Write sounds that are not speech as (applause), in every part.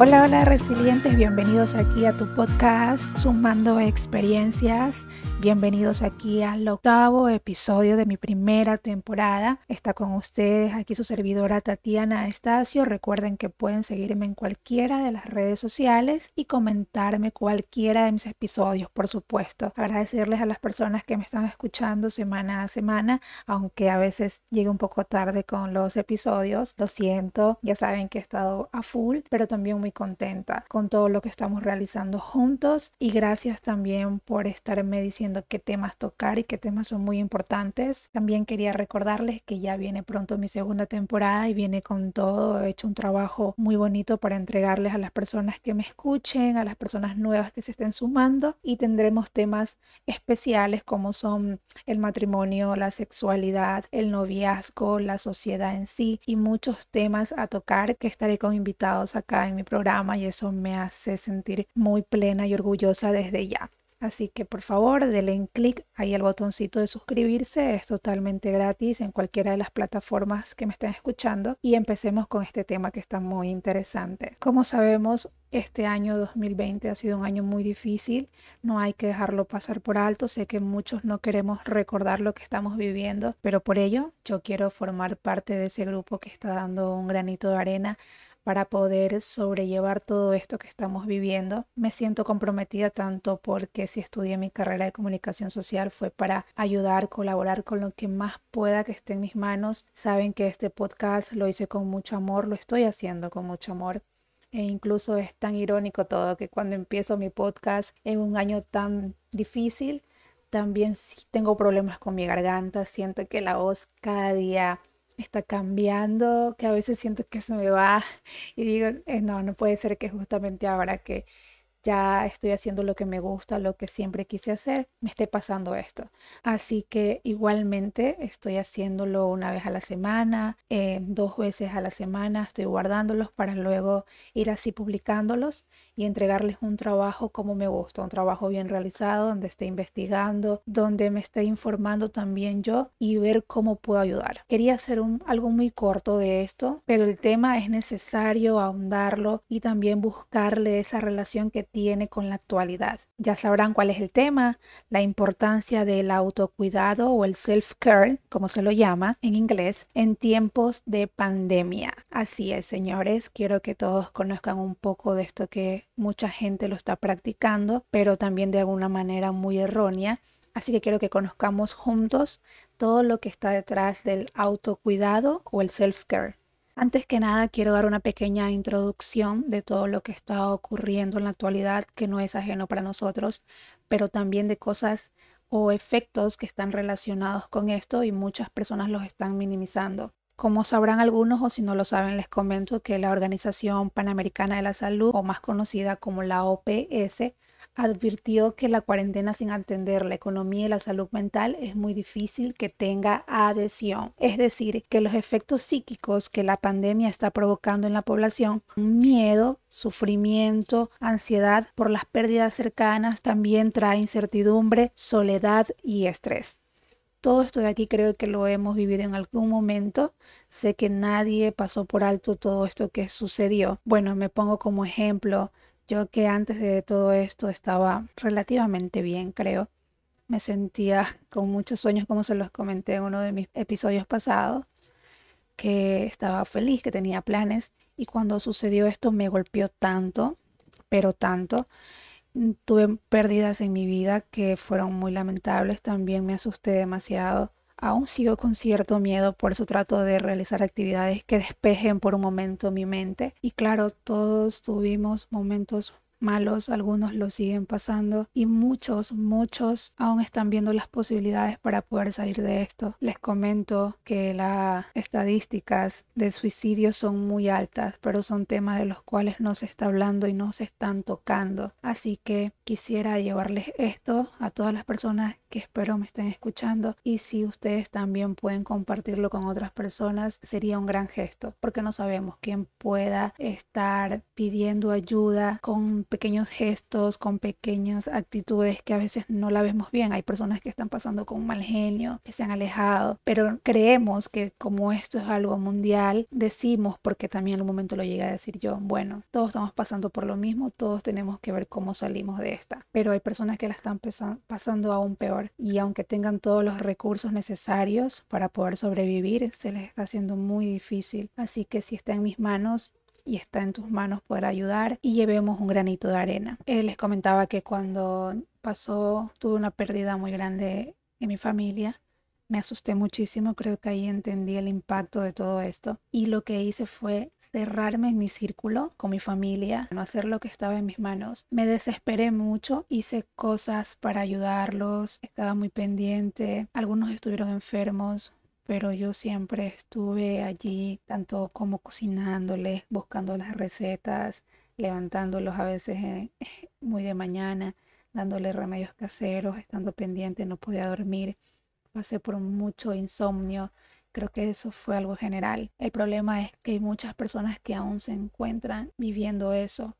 Hola, hola resilientes, bienvenidos aquí a tu podcast Sumando Experiencias. Bienvenidos aquí al octavo episodio de mi primera temporada. Está con ustedes aquí su servidora Tatiana Estacio. Recuerden que pueden seguirme en cualquiera de las redes sociales y comentarme cualquiera de mis episodios, por supuesto. Agradecerles a las personas que me están escuchando semana a semana, aunque a veces llegue un poco tarde con los episodios. Lo siento, ya saben que he estado a full, pero también muy contenta con todo lo que estamos realizando juntos y gracias también por estarme diciendo qué temas tocar y qué temas son muy importantes. También quería recordarles que ya viene pronto mi segunda temporada y viene con todo. He hecho un trabajo muy bonito para entregarles a las personas que me escuchen, a las personas nuevas que se estén sumando y tendremos temas especiales como son el matrimonio, la sexualidad, el noviazgo, la sociedad en sí y muchos temas a tocar que estaré con invitados acá en mi programa y eso me hace sentir muy plena y orgullosa desde ya. Así que por favor denle clic ahí al botoncito de suscribirse, es totalmente gratis en cualquiera de las plataformas que me estén escuchando y empecemos con este tema que está muy interesante. Como sabemos, este año 2020 ha sido un año muy difícil, no hay que dejarlo pasar por alto, sé que muchos no queremos recordar lo que estamos viviendo, pero por ello yo quiero formar parte de ese grupo que está dando un granito de arena para poder sobrellevar todo esto que estamos viviendo. Me siento comprometida tanto porque si estudié mi carrera de comunicación social fue para ayudar, colaborar con lo que más pueda que esté en mis manos. Saben que este podcast lo hice con mucho amor, lo estoy haciendo con mucho amor. E incluso es tan irónico todo que cuando empiezo mi podcast en un año tan difícil, también sí tengo problemas con mi garganta, siento que la voz cada día está cambiando, que a veces siento que se me va y digo, eh, no, no puede ser que justamente ahora que ya estoy haciendo lo que me gusta, lo que siempre quise hacer, me esté pasando esto. Así que igualmente estoy haciéndolo una vez a la semana, eh, dos veces a la semana, estoy guardándolos para luego ir así publicándolos y entregarles un trabajo como me gusta, un trabajo bien realizado, donde esté investigando, donde me esté informando también yo y ver cómo puedo ayudar. Quería hacer un, algo muy corto de esto, pero el tema es necesario ahondarlo y también buscarle esa relación que tiene con la actualidad. Ya sabrán cuál es el tema, la importancia del autocuidado o el self-care, como se lo llama en inglés, en tiempos de pandemia. Así es, señores, quiero que todos conozcan un poco de esto que mucha gente lo está practicando, pero también de alguna manera muy errónea. Así que quiero que conozcamos juntos todo lo que está detrás del autocuidado o el self-care. Antes que nada, quiero dar una pequeña introducción de todo lo que está ocurriendo en la actualidad, que no es ajeno para nosotros, pero también de cosas o efectos que están relacionados con esto y muchas personas los están minimizando. Como sabrán algunos o si no lo saben, les comento que la Organización Panamericana de la Salud, o más conocida como la OPS, advirtió que la cuarentena sin atender la economía y la salud mental es muy difícil que tenga adhesión. Es decir, que los efectos psíquicos que la pandemia está provocando en la población, miedo, sufrimiento, ansiedad por las pérdidas cercanas, también trae incertidumbre, soledad y estrés. Todo esto de aquí creo que lo hemos vivido en algún momento. Sé que nadie pasó por alto todo esto que sucedió. Bueno, me pongo como ejemplo yo que antes de todo esto estaba relativamente bien, creo. Me sentía (laughs) con muchos sueños, como se los comenté en uno de mis episodios pasados, que estaba feliz, que tenía planes. Y cuando sucedió esto me golpeó tanto, pero tanto. Tuve pérdidas en mi vida que fueron muy lamentables. También me asusté demasiado aún sigo con cierto miedo, por eso trato de realizar actividades que despejen por un momento mi mente. Y claro, todos tuvimos momentos malos, algunos lo siguen pasando y muchos, muchos aún están viendo las posibilidades para poder salir de esto. Les comento que las estadísticas de suicidio son muy altas, pero son temas de los cuales no se está hablando y no se están tocando. Así que quisiera llevarles esto a todas las personas que espero me estén escuchando y si ustedes también pueden compartirlo con otras personas sería un gran gesto porque no sabemos quién pueda estar pidiendo ayuda con pequeños gestos, con pequeñas actitudes que a veces no la vemos bien. Hay personas que están pasando con mal genio, que se han alejado, pero creemos que como esto es algo mundial, decimos, porque también en un momento lo llegué a decir yo, bueno, todos estamos pasando por lo mismo, todos tenemos que ver cómo salimos de esta, pero hay personas que la están pasando aún peor y aunque tengan todos los recursos necesarios para poder sobrevivir, se les está haciendo muy difícil. Así que si está en mis manos, y está en tus manos poder ayudar y llevemos un granito de arena. Él les comentaba que cuando pasó, tuve una pérdida muy grande en mi familia me asusté muchísimo, creo que ahí entendí el impacto de todo esto y lo que hice fue cerrarme en mi círculo con mi familia, no hacer lo que estaba en mis manos. Me desesperé mucho, hice cosas para ayudarlos, estaba muy pendiente, algunos estuvieron enfermos, pero yo siempre estuve allí, tanto como cocinándoles, buscando las recetas, levantándolos a veces (laughs) muy de mañana, dándoles remedios caseros, estando pendiente, no podía dormir pasé por mucho insomnio. Creo que eso fue algo general. El problema es que hay muchas personas que aún se encuentran viviendo eso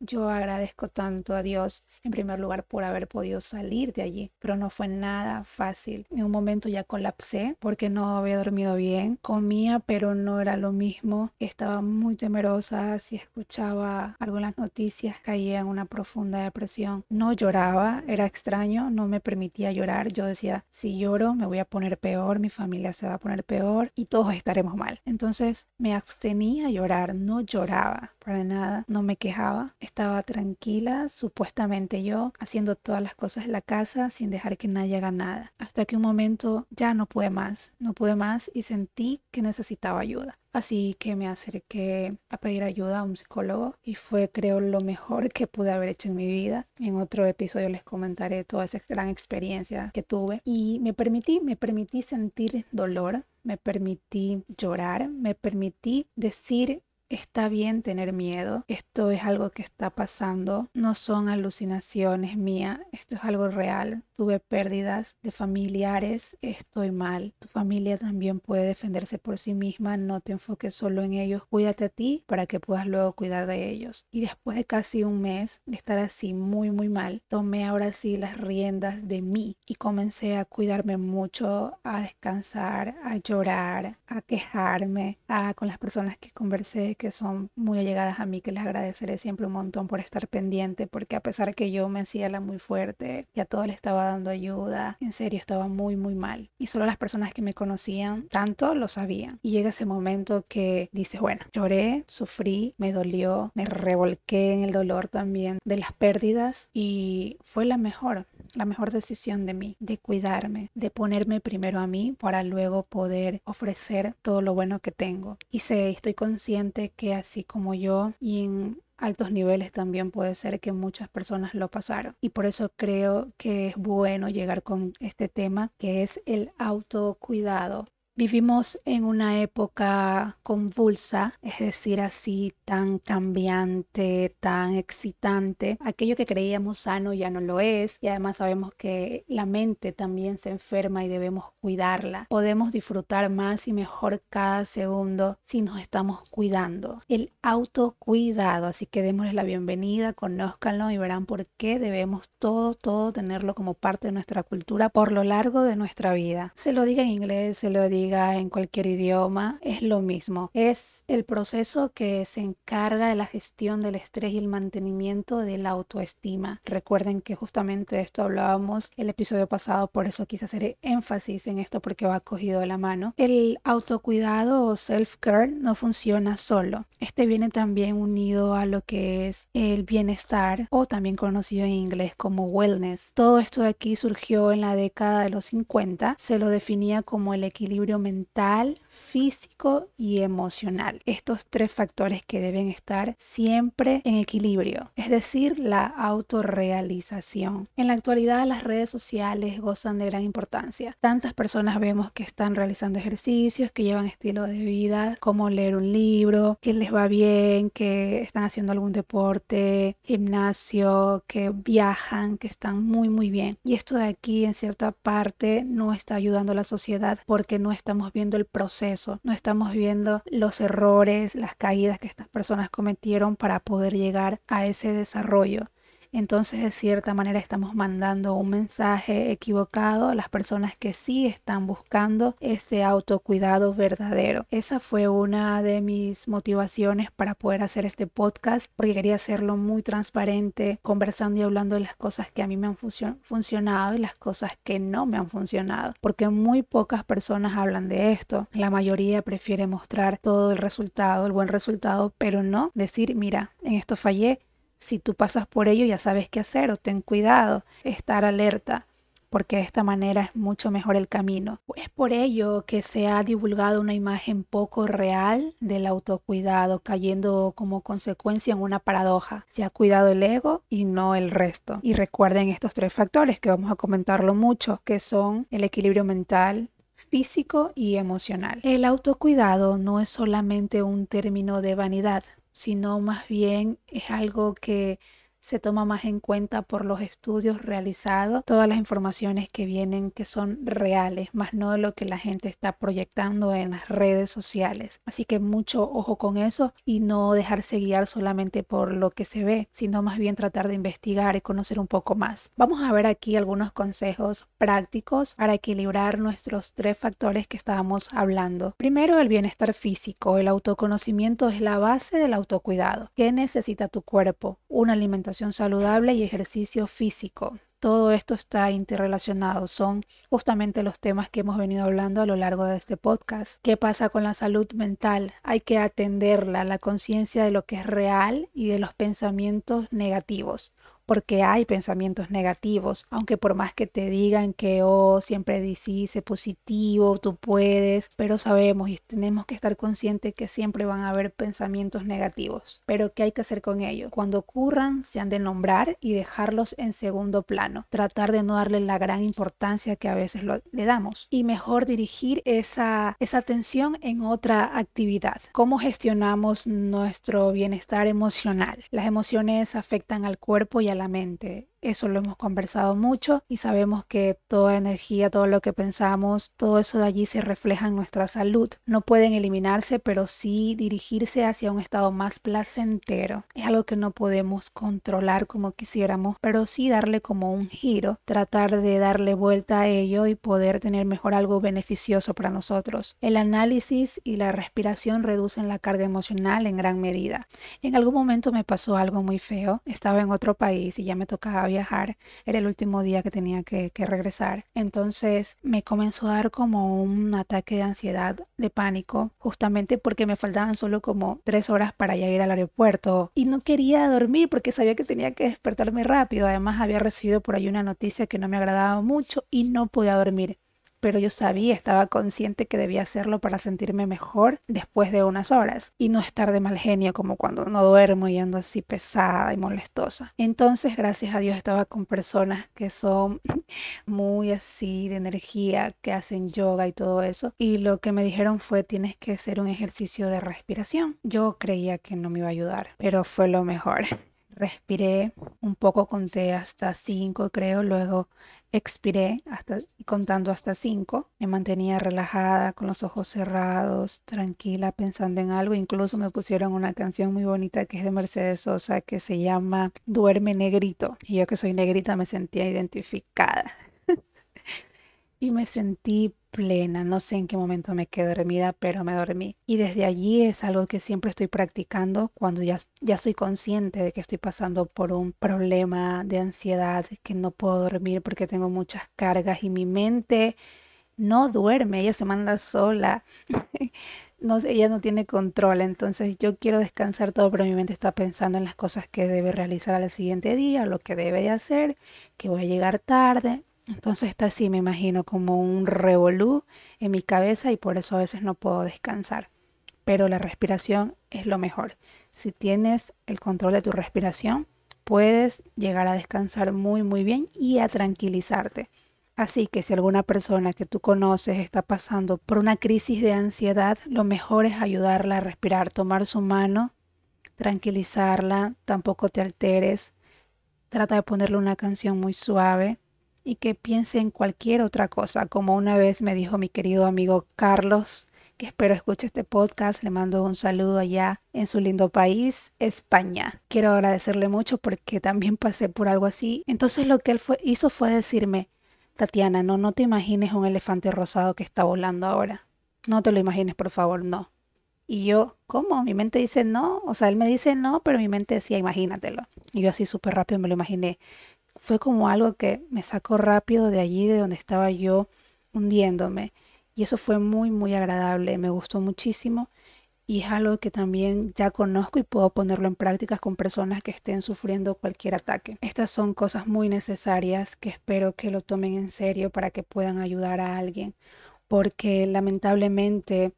yo agradezco tanto a Dios en primer lugar por haber podido salir de allí, pero no fue nada fácil. En un momento ya colapsé porque no había dormido bien, comía pero no era lo mismo, estaba muy temerosa, si escuchaba algunas noticias caía en una profunda depresión. No lloraba, era extraño, no me permitía llorar, yo decía, si lloro me voy a poner peor, mi familia se va a poner peor y todos estaremos mal. Entonces me abstenía a llorar, no lloraba para nada, no me quejaba estaba tranquila, supuestamente yo, haciendo todas las cosas en la casa sin dejar que nadie haga nada. Hasta que un momento ya no pude más, no pude más y sentí que necesitaba ayuda. Así que me acerqué a pedir ayuda a un psicólogo y fue creo lo mejor que pude haber hecho en mi vida. En otro episodio les comentaré toda esa gran experiencia que tuve y me permití, me permití sentir dolor, me permití llorar, me permití decir Está bien tener miedo, esto es algo que está pasando, no son alucinaciones mías, esto es algo real. Tuve pérdidas de familiares, estoy mal. Tu familia también puede defenderse por sí misma, no te enfoques solo en ellos, cuídate a ti para que puedas luego cuidar de ellos. Y después de casi un mes de estar así muy muy mal, tomé ahora sí las riendas de mí y comencé a cuidarme mucho, a descansar, a llorar, a quejarme, a con las personas que conversé que son muy allegadas a mí, que les agradeceré siempre un montón por estar pendiente, porque a pesar que yo me hacía la muy fuerte, ya todo le estaba dando ayuda, en serio estaba muy, muy mal. Y solo las personas que me conocían tanto lo sabían. Y llega ese momento que dices, bueno, lloré, sufrí, me dolió, me revolqué en el dolor también de las pérdidas y fue la mejor, la mejor decisión de mí, de cuidarme, de ponerme primero a mí para luego poder ofrecer todo lo bueno que tengo. Y sé, estoy consciente que así como yo y en altos niveles también puede ser que muchas personas lo pasaron. Y por eso creo que es bueno llegar con este tema que es el autocuidado. Vivimos en una época convulsa, es decir, así tan cambiante, tan excitante. Aquello que creíamos sano ya no lo es y además sabemos que la mente también se enferma y debemos cuidarla. Podemos disfrutar más y mejor cada segundo si nos estamos cuidando. El autocuidado, así que démosles la bienvenida, conózcanlo y verán por qué debemos todo, todo tenerlo como parte de nuestra cultura por lo largo de nuestra vida. Se lo diga en inglés, se lo diga en cualquier idioma, es lo mismo. Es el proceso que se encarga de la gestión del estrés y el mantenimiento de la autoestima. Recuerden que justamente de esto hablábamos el episodio pasado, por eso quise hacer énfasis en esto porque va cogido de la mano. El autocuidado o self-care no funciona solo. Este viene también unido a lo que es el bienestar o también conocido en inglés como wellness. Todo esto de aquí surgió en la década de los 50. Se lo definía como el equilibrio mental, físico y emocional. Estos tres factores que deben estar siempre en equilibrio, es decir, la autorrealización. En la actualidad las redes sociales gozan de gran importancia. Tantas personas vemos que están realizando ejercicios, que llevan estilo de vida, como leer un libro, que les va bien, que están haciendo algún deporte, gimnasio, que viajan, que están muy muy bien. Y esto de aquí en cierta parte no está ayudando a la sociedad porque no estamos viendo el proceso, no estamos viendo los errores, las caídas que estas personas cometieron para poder llegar a ese desarrollo entonces de cierta manera estamos mandando un mensaje equivocado a las personas que sí están buscando ese autocuidado verdadero. Esa fue una de mis motivaciones para poder hacer este podcast porque quería hacerlo muy transparente, conversando y hablando de las cosas que a mí me han funcionado y las cosas que no me han funcionado, porque muy pocas personas hablan de esto. La mayoría prefiere mostrar todo el resultado, el buen resultado, pero no decir, mira, en esto fallé si tú pasas por ello ya sabes qué hacer o ten cuidado, estar alerta porque de esta manera es mucho mejor el camino. Es por ello que se ha divulgado una imagen poco real del autocuidado, cayendo como consecuencia en una paradoja. Se ha cuidado el ego y no el resto. Y recuerden estos tres factores que vamos a comentarlo mucho, que son el equilibrio mental, físico y emocional. El autocuidado no es solamente un término de vanidad, sino más bien es algo que se toma más en cuenta por los estudios realizados, todas las informaciones que vienen que son reales, más no lo que la gente está proyectando en las redes sociales. Así que mucho ojo con eso y no dejarse guiar solamente por lo que se ve, sino más bien tratar de investigar y conocer un poco más. Vamos a ver aquí algunos consejos prácticos para equilibrar nuestros tres factores que estábamos hablando. Primero, el bienestar físico. El autoconocimiento es la base del autocuidado. ¿Qué necesita tu cuerpo? Una alimentación saludable y ejercicio físico. Todo esto está interrelacionado, son justamente los temas que hemos venido hablando a lo largo de este podcast. ¿Qué pasa con la salud mental? Hay que atenderla, la conciencia de lo que es real y de los pensamientos negativos porque hay pensamientos negativos, aunque por más que te digan que oh, siempre dice positivo, tú puedes, pero sabemos y tenemos que estar conscientes que siempre van a haber pensamientos negativos. Pero ¿qué hay que hacer con ellos? Cuando ocurran, se han de nombrar y dejarlos en segundo plano, tratar de no darle la gran importancia que a veces le damos y mejor dirigir esa, esa atención en otra actividad. ¿Cómo gestionamos nuestro bienestar emocional? Las emociones afectan al cuerpo y a la mente. Eso lo hemos conversado mucho y sabemos que toda energía, todo lo que pensamos, todo eso de allí se refleja en nuestra salud. No pueden eliminarse, pero sí dirigirse hacia un estado más placentero. Es algo que no podemos controlar como quisiéramos, pero sí darle como un giro, tratar de darle vuelta a ello y poder tener mejor algo beneficioso para nosotros. El análisis y la respiración reducen la carga emocional en gran medida. En algún momento me pasó algo muy feo. Estaba en otro país y ya me tocaba era el último día que tenía que, regresar. Entonces me comenzó a dar como un ataque de ansiedad, de pánico, justamente porque me faltaban solo como tres horas para ir al aeropuerto y no quería dormir porque sabía que tenía que despertarme rápido. Además había recibido por ahí una noticia que no me agradaba mucho y no podía dormir pero yo sabía, estaba consciente que debía hacerlo para sentirme mejor después de unas horas y no estar de mal genio como cuando no duermo y ando así pesada y molestosa. Entonces, gracias a Dios, estaba con personas que son (laughs) muy así de energía, que hacen yoga y todo eso. Y lo que me dijeron fue, tienes que hacer un ejercicio de respiración. Yo creía que no me iba a ayudar, pero fue lo mejor. (laughs) Respiré un poco, conté hasta cinco, creo, luego Expiré hasta, contando hasta cinco. Me mantenía relajada, con los ojos cerrados, tranquila, pensando en algo. Incluso me pusieron una canción muy bonita que es de Mercedes Sosa que se llama Duerme Negrito. Y yo que soy negrita me sentía identificada. Y me sentí plena. No sé en qué momento me quedé dormida, pero me dormí. Y desde allí es algo que siempre estoy practicando cuando ya, ya soy consciente de que estoy pasando por un problema de ansiedad, que no puedo dormir porque tengo muchas cargas y mi mente no duerme, ella se manda sola. (laughs) no, ella no tiene control, entonces yo quiero descansar todo, pero mi mente está pensando en las cosas que debe realizar al siguiente día, lo que debe de hacer, que voy a llegar tarde, Entonces está así, me imagino, como un revolú en mi cabeza y por eso a veces no puedo descansar. Pero la respiración es lo mejor. Si tienes el control de tu respiración, puedes llegar a descansar muy, muy bien y a tranquilizarte. Así que si alguna persona que tú conoces está pasando por una crisis de ansiedad, lo mejor es ayudarla a respirar, tomar su mano, tranquilizarla, tampoco te alteres, trata de ponerle una canción muy suave y que piense en cualquier otra cosa, como una vez me dijo mi querido amigo Carlos, que espero escuche este podcast, le mando un saludo allá en su lindo país, España. Quiero agradecerle mucho porque también pasé por algo así. Entonces lo que él hizo fue decirme, Tatiana, no, no te imagines un elefante rosado que está volando ahora. No te lo imagines, por favor, no. Y yo, ¿cómo? Mi mente dice no. O sea, él me dice no, pero mi mente decía, imagínatelo. Y yo así súper rápido me lo imaginé. Fue como algo que me sacó rápido de allí, de donde estaba yo hundiéndome. Y eso fue muy, muy agradable. Me gustó muchísimo y es algo que también ya conozco y puedo ponerlo en práctica con personas que estén sufriendo cualquier ataque. Estas son cosas muy necesarias que espero que lo tomen en serio para que puedan ayudar a alguien, porque lamentablemente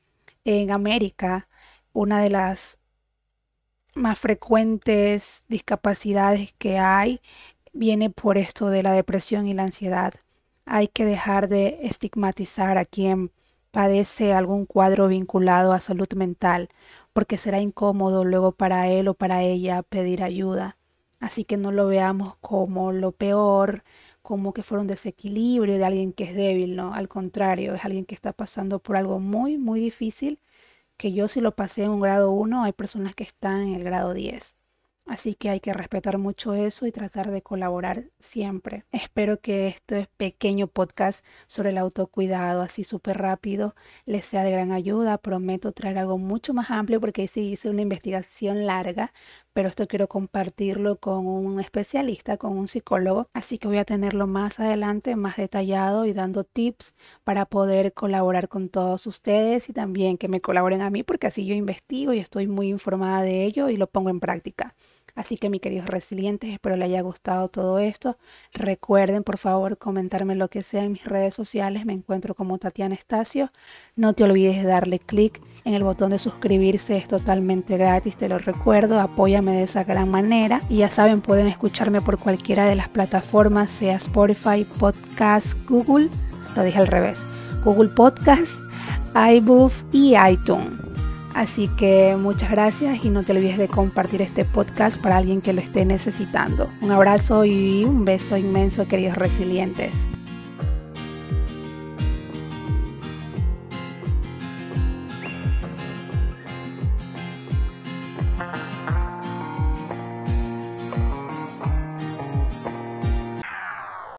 en América una de las más frecuentes discapacidades que hay viene por esto de la depresión y la ansiedad. Hay que dejar de estigmatizar a quien padece algún cuadro vinculado a salud mental, porque será incómodo luego para él o para ella pedir ayuda. Así que no lo veamos como lo peor, como que fuera un desequilibrio de alguien que es débil, no, al contrario, es alguien que está pasando por algo muy, muy difícil, que yo si lo pasé en un grado 1, hay personas que están en el grado 10. Así que hay que respetar mucho eso y tratar de colaborar siempre. Espero que este pequeño podcast sobre el autocuidado, así súper rápido, les sea de gran ayuda. Prometo traer algo mucho más amplio porque sí hice una investigación larga, pero esto quiero compartirlo con un especialista, con un psicólogo. Así que voy a tenerlo más adelante, más detallado y dando tips para poder colaborar con todos ustedes y también que me colaboren a mí porque así yo investigo y estoy muy informada de ello y lo pongo en práctica. Así que mis queridos resilientes, espero les haya gustado todo esto. Recuerden por favor comentarme lo que sea en mis redes sociales. Me encuentro como Tatiana Estacio. No te olvides de darle clic en el botón de suscribirse. Es totalmente gratis, te lo recuerdo. Apóyame de esa gran manera. Y ya saben, pueden escucharme por cualquiera de las plataformas, sea Spotify, Podcast, Google. Lo dije al revés. Google Podcast, iBooth y iTunes. Así que muchas gracias y no te olvides de compartir este podcast para alguien que lo esté necesitando. Un abrazo y un beso inmenso, queridos resilientes.